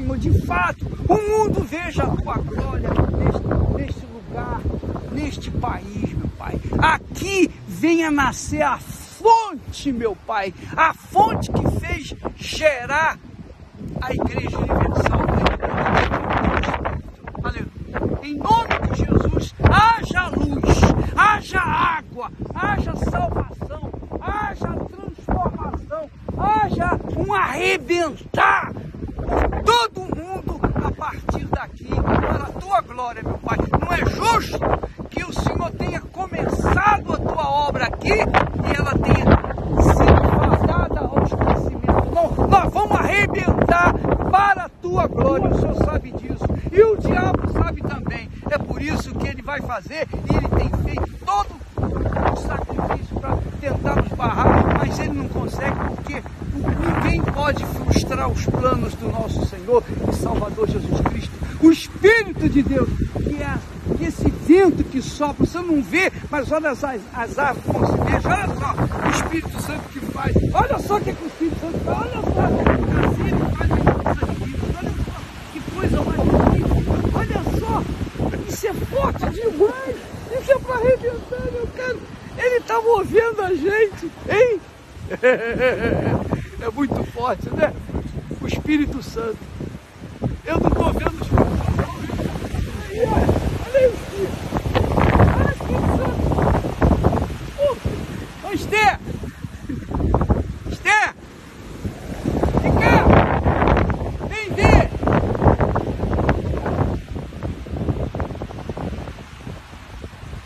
Senhor, de fato, o mundo veja a tua glória neste, neste lugar, neste país, meu Pai. Aqui venha nascer a fonte, meu Pai, a fonte que fez gerar a Igreja Universal. Aleluia. Em nome de Jesus, haja luz, haja água, haja salvação, haja transformação, haja um arrebentar todo mundo a partir daqui para a tua glória, meu Pai. Não é justo que o Senhor tenha começado a tua obra aqui e ela tenha sido fadada ao esquecimento. Não, nós vamos arrebentar para a tua glória, o Senhor sabe disso. E o diabo sabe também. É por isso que ele vai fazer e ele tem feito todo o sacrifício para tentar mas ele não consegue porque ninguém pode frustrar os planos do nosso Senhor e Salvador Jesus Cristo. O Espírito de Deus, que é esse vento que sopra, você não vê, mas olha as, as árvores como se mexe, olha só o Espírito Santo que faz, olha só o que, é que o Espírito Santo faz, olha só, assim faz olha só que coisa mais bonita, olha só, isso é forte demais, isso é para arrebentar, meu cara, ele está movendo a gente, hein? É muito forte, né? O Espírito Santo. Eu não estou vendo o Espírito Santo. Aí, olha, aí o Espírito. Olha Espírito Santo. Ô, Esther! Esther! Vem cá! Vem ver!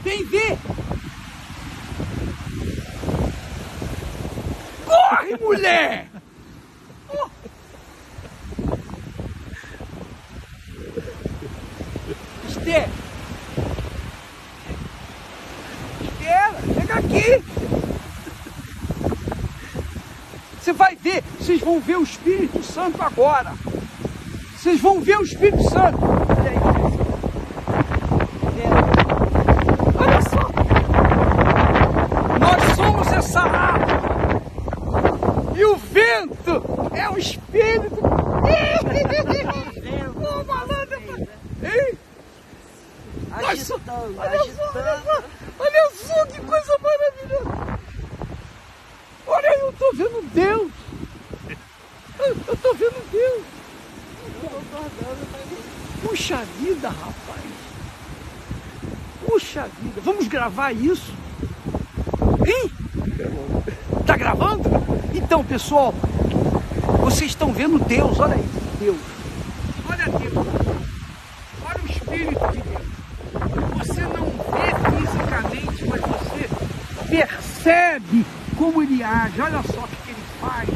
Vem ver! Corre, mulher! Oh. Esther! Esther, chega aqui! Você vai ver, vocês vão ver o Espírito Santo agora. Vocês vão ver o Espírito Santo. Olha aí. Olha só. Nós somos essa árvore. E o vento é o Espírito. Ô, malandro. Agitando, Olha só, olha agitando. só, olha só que coisa maravilhosa. Olha eu estou vendo Deus. Eu estou vendo Deus. Puxa vida, rapaz. Puxa vida. Vamos gravar isso? Hein? Tá gravando? Então, pessoal, vocês estão vendo Deus. Olha aí, Deus. Olha Deus. Olha o Espírito de Deus você não vê fisicamente, mas você percebe como ele age. Olha só o que ele faz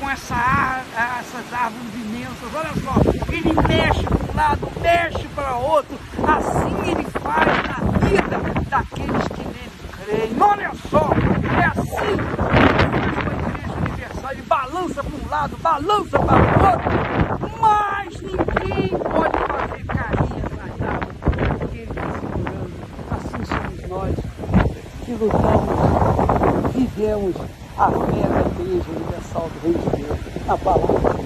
com essa essas árvores imensas. Olha só, ele mexe para um lado, mexe para outro. Assim ele faz na vida daqueles que nele creem. Olha só, é assim que ele faz com a igreja universal. Ele balança para um lado, balança para o outro, mas ninguém pode fazer carinha árvores porque ele está segurando. Assim somos nós que lutamos, vivemos a fé da Igreja Universal do Reino de Deus, na palavra